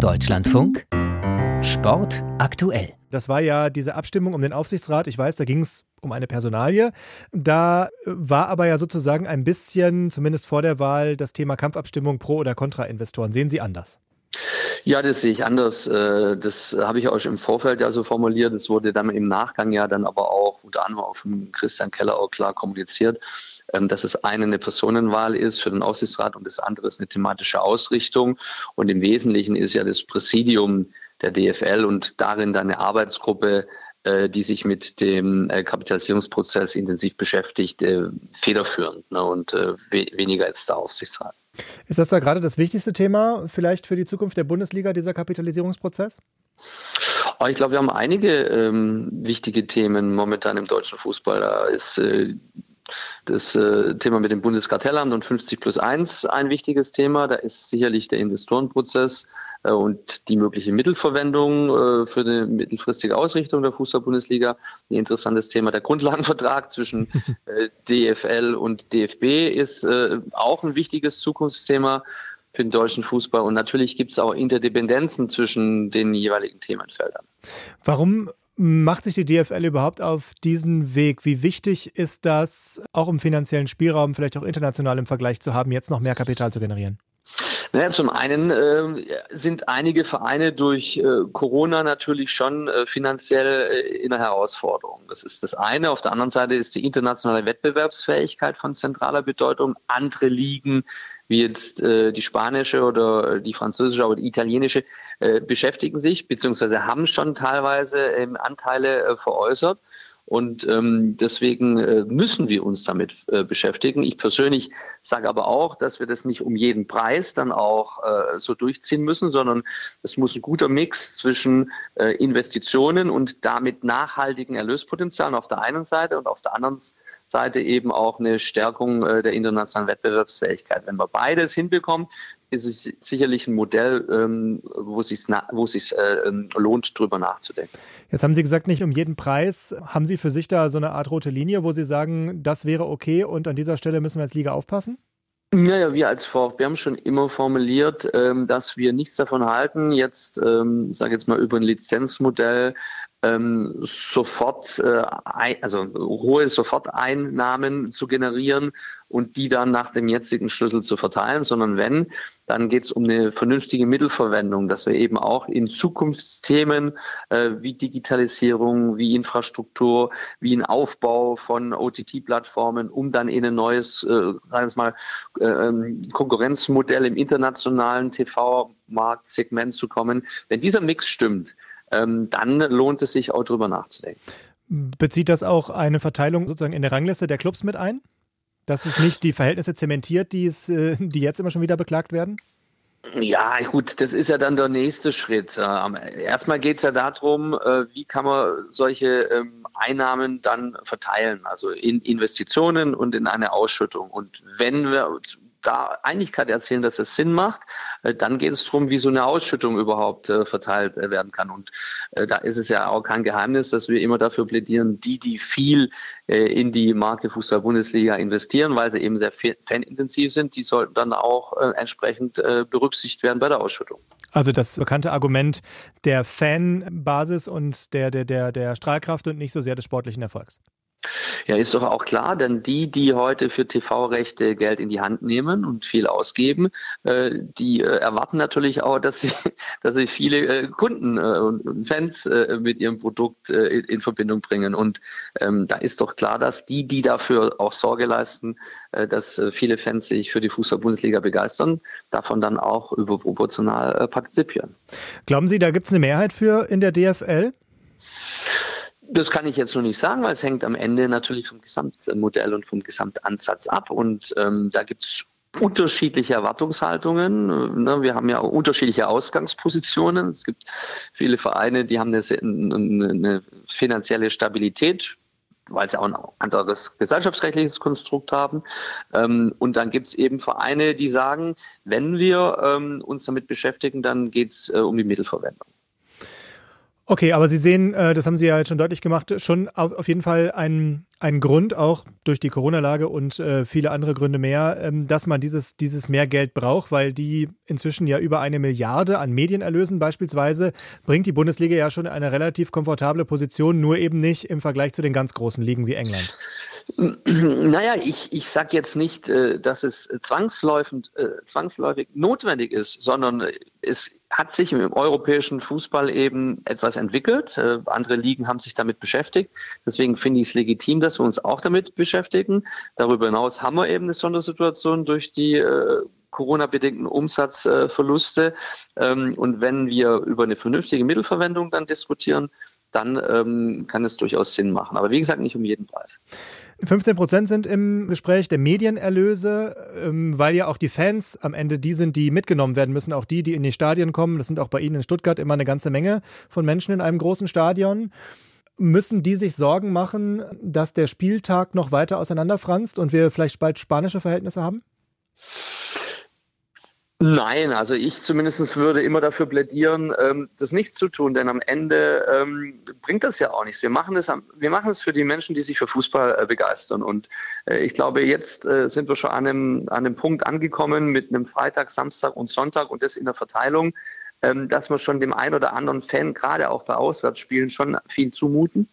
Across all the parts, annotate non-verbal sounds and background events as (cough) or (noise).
Deutschlandfunk Sport aktuell. Das war ja diese Abstimmung um den Aufsichtsrat. Ich weiß, da ging es um eine Personalie. Da war aber ja sozusagen ein bisschen, zumindest vor der Wahl, das Thema Kampfabstimmung pro oder contra Investoren. Sehen Sie anders? Ja, das sehe ich anders. Äh, das habe ich auch schon im Vorfeld ja so formuliert. Das wurde dann im Nachgang ja dann aber auch unter anderem auf dem Christian Keller auch klar kommuniziert, dass es eine eine Personenwahl ist für den Aufsichtsrat und das andere ist eine thematische Ausrichtung. Und im Wesentlichen ist ja das Präsidium der DFL und darin dann eine Arbeitsgruppe, äh, die sich mit dem äh, Kapitalisierungsprozess intensiv beschäftigt, federführend ne, und weniger als der Aufsichtsrat. Ist das da gerade das wichtigste Thema vielleicht für die Zukunft der Bundesliga, dieser Kapitalisierungsprozess? Oh, ich glaube, wir haben einige ähm, wichtige Themen momentan im deutschen Fußball. Da ist äh, das äh, Thema mit dem Bundeskartellamt und 50 plus 1 ein wichtiges Thema. Da ist sicherlich der Investorenprozess äh, und die mögliche Mittelverwendung äh, für eine mittelfristige Ausrichtung der Fußball-Bundesliga ein interessantes Thema. Der Grundlagenvertrag zwischen (laughs) DFL und DFB ist auch ein wichtiges Zukunftsthema für den deutschen Fußball. Und natürlich gibt es auch Interdependenzen zwischen den jeweiligen Themenfeldern. Warum macht sich die DFL überhaupt auf diesen Weg? Wie wichtig ist das, auch im finanziellen Spielraum, vielleicht auch international im Vergleich zu haben, jetzt noch mehr Kapital zu generieren? Naja, zum einen äh, sind einige Vereine durch äh, Corona natürlich schon äh, finanziell äh, in einer Herausforderung. Das ist das eine. Auf der anderen Seite ist die internationale Wettbewerbsfähigkeit von zentraler Bedeutung. Andere Ligen wie jetzt äh, die spanische oder die französische oder die italienische, äh, beschäftigen sich beziehungsweise haben schon teilweise ähm, Anteile äh, veräußert. Und ähm, deswegen äh, müssen wir uns damit äh, beschäftigen. Ich persönlich sage aber auch, dass wir das nicht um jeden Preis dann auch äh, so durchziehen müssen, sondern es muss ein guter Mix zwischen äh, Investitionen und damit nachhaltigen Erlöspotenzialen auf der einen Seite und auf der anderen Seite eben auch eine Stärkung äh, der internationalen Wettbewerbsfähigkeit. Wenn wir beides hinbekommen, ist es sicherlich ein Modell, ähm, wo es sich wo sich äh, ähm, lohnt, drüber nachzudenken. Jetzt haben Sie gesagt, nicht um jeden Preis. Haben Sie für sich da so eine Art rote Linie, wo Sie sagen, das wäre okay und an dieser Stelle müssen wir als Liga aufpassen? Naja, wir als VfB haben schon immer formuliert, ähm, dass wir nichts davon halten, jetzt, ähm, sage jetzt mal über ein Lizenzmodell ähm, sofort, äh, also hohe Soforteinnahmen zu generieren und die dann nach dem jetzigen Schlüssel zu verteilen, sondern wenn, dann geht es um eine vernünftige Mittelverwendung, dass wir eben auch in Zukunftsthemen äh, wie Digitalisierung, wie Infrastruktur, wie ein Aufbau von OTT-Plattformen, um dann in ein neues, äh, sagen wir mal, äh, ähm, Konkurrenzmodell im internationalen TV-Marktsegment zu kommen. Wenn dieser Mix stimmt, ähm, dann lohnt es sich auch drüber nachzudenken. Bezieht das auch eine Verteilung sozusagen in der Rangliste der Clubs mit ein? Dass es nicht die Verhältnisse zementiert, die, es, äh, die jetzt immer schon wieder beklagt werden? Ja, gut, das ist ja dann der nächste Schritt. Ähm, erstmal geht es ja darum, äh, wie kann man solche ähm, Einnahmen dann verteilen, also in Investitionen und in eine Ausschüttung. Und wenn wir da Einigkeit erzielen, dass es Sinn macht, äh, dann geht es darum, wie so eine Ausschüttung überhaupt äh, verteilt äh, werden kann. Und da ist es ja auch kein Geheimnis, dass wir immer dafür plädieren, die, die viel in die Marke Fußball-Bundesliga investieren, weil sie eben sehr fanintensiv sind, die sollten dann auch entsprechend berücksichtigt werden bei der Ausschüttung. Also das bekannte Argument der Fanbasis und der, der, der, der Strahlkraft und nicht so sehr des sportlichen Erfolgs. Ja, ist doch auch klar, denn die, die heute für TV-Rechte Geld in die Hand nehmen und viel ausgeben, äh, die äh, erwarten natürlich auch, dass sie, (laughs) dass sie viele äh, Kunden und Fans mit ihrem Produkt in Verbindung bringen. Und ähm, da ist doch klar, dass die, die dafür auch Sorge leisten, dass viele Fans sich für die Fußball-Bundesliga begeistern, davon dann auch überproportional partizipieren. Glauben Sie, da gibt es eine Mehrheit für in der DFL? Das kann ich jetzt noch nicht sagen, weil es hängt am Ende natürlich vom Gesamtmodell und vom Gesamtansatz ab. Und ähm, da gibt es unterschiedliche Erwartungshaltungen. Ne, wir haben ja unterschiedliche Ausgangspositionen. Es gibt viele Vereine, die haben eine, finanzielle Stabilität, weil sie auch ein anderes gesellschaftsrechtliches Konstrukt haben. Ähm, und dann gibt es eben Vereine, die sagen, wenn wir ähm, uns damit beschäftigen, dann geht es äh, um die Mittelverwendung. Okay, aber Sie sehen, äh, das haben Sie ja jetzt schon deutlich gemacht, schon auf jeden Fall einen, einen Grund, auch durch die Corona-Lage und äh, viele andere Gründe mehr, ähm, dass man dieses, dieses mehr Geld braucht, weil die inzwischen ja über eine Milliarde an Medienerlösen beispielsweise bringt die Bundesliga ja schon in eine relativ komfortable Position, nur eben nicht im Vergleich zu den ganz großen Ligen wie England. (clears throat) Naja, ich, ich sage jetzt nicht, äh, dass es zwangsläufig, zwangsläufig notwendig ist, sondern es hat sich im europäischen Fußball eben etwas entwickelt. Äh, andere Ligen haben sich damit beschäftigt. Deswegen finde ich es legitim, dass wir uns auch damit beschäftigen. Darüber hinaus haben wir eben eine Sondersituation durch die äh, Corona-bedingten Umsatzverluste. Ähm, und wenn wir über eine vernünftige Mittelverwendung dann diskutieren, dann ähm, kann es durchaus Sinn machen. Aber wie gesagt, nicht um jeden Preis. 15 Prozent sind im Gespräch der Medienerlöse, ähm, weil ja auch die Fans am Ende die sind, die mitgenommen werden müssen. Auch die, die in die Stadien kommen. Das sind auch bei Ihnen in Stuttgart immer eine ganze Menge von Menschen in einem großen Stadion. Müssen die sich Sorgen machen, dass der Spieltag noch weiter auseinanderfranst und wir vielleicht bald spanische Verhältnisse haben? Nein, also ich zumindest würde immer dafür plädieren, ähm, das nicht zu tun, denn am Ende ähm, bringt das ja auch nichts. Wir machen es, wir machen es für die Menschen, die sich für Fußball äh, begeistern. Und äh, ich glaube, jetzt äh, sind wir schon an einem, an einem Punkt angekommen mit einem Freitag, Samstag und Sonntag und das in der Verteilung, ähm, dass wir schon dem einen oder anderen Fan, gerade auch bei Auswärtsspielen, schon viel zumuten.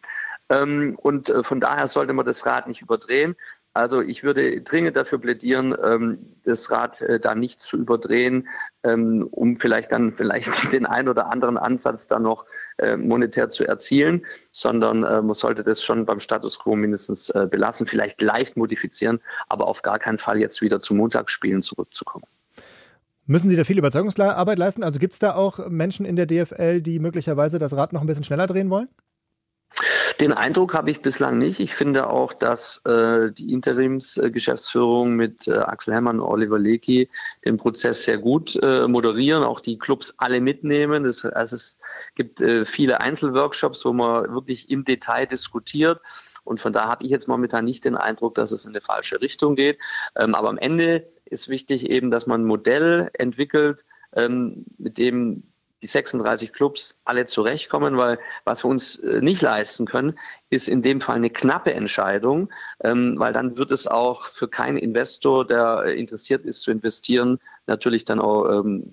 Und von daher sollte man das Rad nicht überdrehen. Also ich würde dringend dafür plädieren, ähm, das Rad äh, da nicht zu überdrehen, ähm, um vielleicht dann vielleicht (laughs) den einen oder anderen Ansatz dann noch äh, monetär zu erzielen, sondern äh, man sollte das schon beim Status quo mindestens belassen, vielleicht leicht modifizieren, aber auf gar keinen Fall jetzt wieder zu Montagsspielen zurückzukommen. Müssen Sie da viel Überzeugungsarbeit leisten? Also gibt es da auch Menschen in der DFL, die möglicherweise das Rad noch ein bisschen schneller drehen wollen? Den Eindruck habe ich bislang nicht. Ich finde auch, dass äh, die Interimsgeschäftsführung mit äh, Axel Herrmann und Oliver Lecky den Prozess sehr gut äh, moderieren, auch die Clubs alle mitnehmen. Das, also es gibt äh, viele Einzelworkshops, wo man wirklich im Detail diskutiert. Und von da habe ich jetzt momentan nicht den Eindruck, dass es in eine falsche Richtung geht. Ähm, aber am Ende ist wichtig eben, dass man ein Modell entwickelt, ähm, mit dem die 36 Clubs alle zurechtkommen, weil was wir uns äh, nicht leisten können, ist in dem Fall eine knappe Entscheidung, ähm, weil dann wird es auch für keinen Investor, der äh, interessiert ist zu investieren, natürlich dann auch ähm,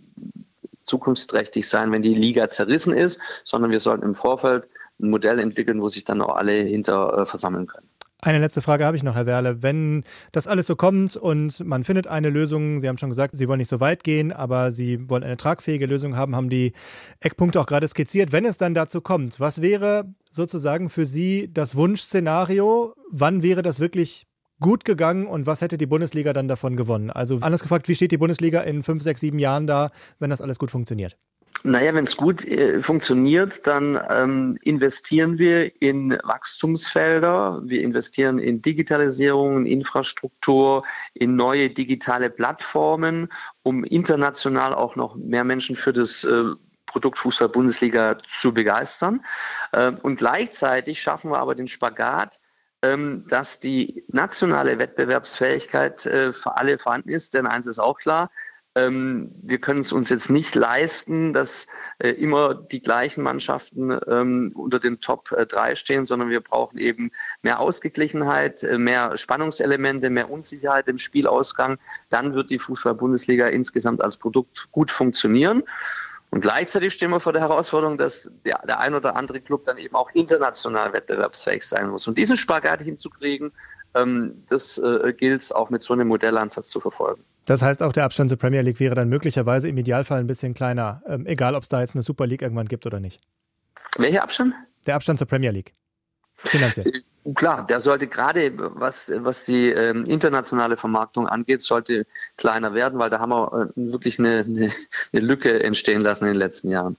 zukunftsträchtig sein, wenn die Liga zerrissen ist, sondern wir sollten im Vorfeld ein Modell entwickeln, wo sich dann auch alle hinter äh, versammeln können. Eine letzte Frage habe ich noch, Herr Werle. Wenn das alles so kommt und man findet eine Lösung, Sie haben schon gesagt, Sie wollen nicht so weit gehen, aber Sie wollen eine tragfähige Lösung haben, haben die Eckpunkte auch gerade skizziert. Wenn es dann dazu kommt, was wäre sozusagen für Sie das Wunschszenario? Wann wäre das wirklich gut gegangen und was hätte die Bundesliga dann davon gewonnen? Also anders gefragt, wie steht die Bundesliga in fünf, sechs, sieben Jahren da, wenn das alles gut funktioniert? Naja, wenn es gut äh, funktioniert, dann ähm, investieren wir in Wachstumsfelder, wir investieren in Digitalisierung, in Infrastruktur, in neue digitale Plattformen, um international auch noch mehr Menschen für das äh, Produkt Fußball Bundesliga zu begeistern. Äh, und gleichzeitig schaffen wir aber den Spagat, ähm, dass die nationale Wettbewerbsfähigkeit äh, für alle vorhanden ist. Denn eins ist auch klar, ähm, wir können es uns jetzt nicht leisten, dass äh, immer die gleichen Mannschaften ähm, unter den Top äh, 3 stehen, sondern wir brauchen eben mehr Ausgeglichenheit, äh, mehr Spannungselemente, mehr Unsicherheit im Spielausgang. Dann wird die Fußball-Bundesliga insgesamt als Produkt gut funktionieren. Und gleichzeitig stehen wir vor der Herausforderung, dass der, der ein oder andere Club dann eben auch international wettbewerbsfähig sein muss. Und diesen Spagat hinzukriegen, ähm, das äh, gilt es auch mit so einem Modellansatz zu verfolgen. Das heißt, auch der Abstand zur Premier League wäre dann möglicherweise im Idealfall ein bisschen kleiner, ähm, egal ob es da jetzt eine Super League irgendwann gibt oder nicht. Welcher Abstand? Der Abstand zur Premier League. Finanziell. Äh, klar, der sollte gerade, was, was die ähm, internationale Vermarktung angeht, sollte kleiner werden, weil da haben wir äh, wirklich eine, eine, eine Lücke entstehen lassen in den letzten Jahren.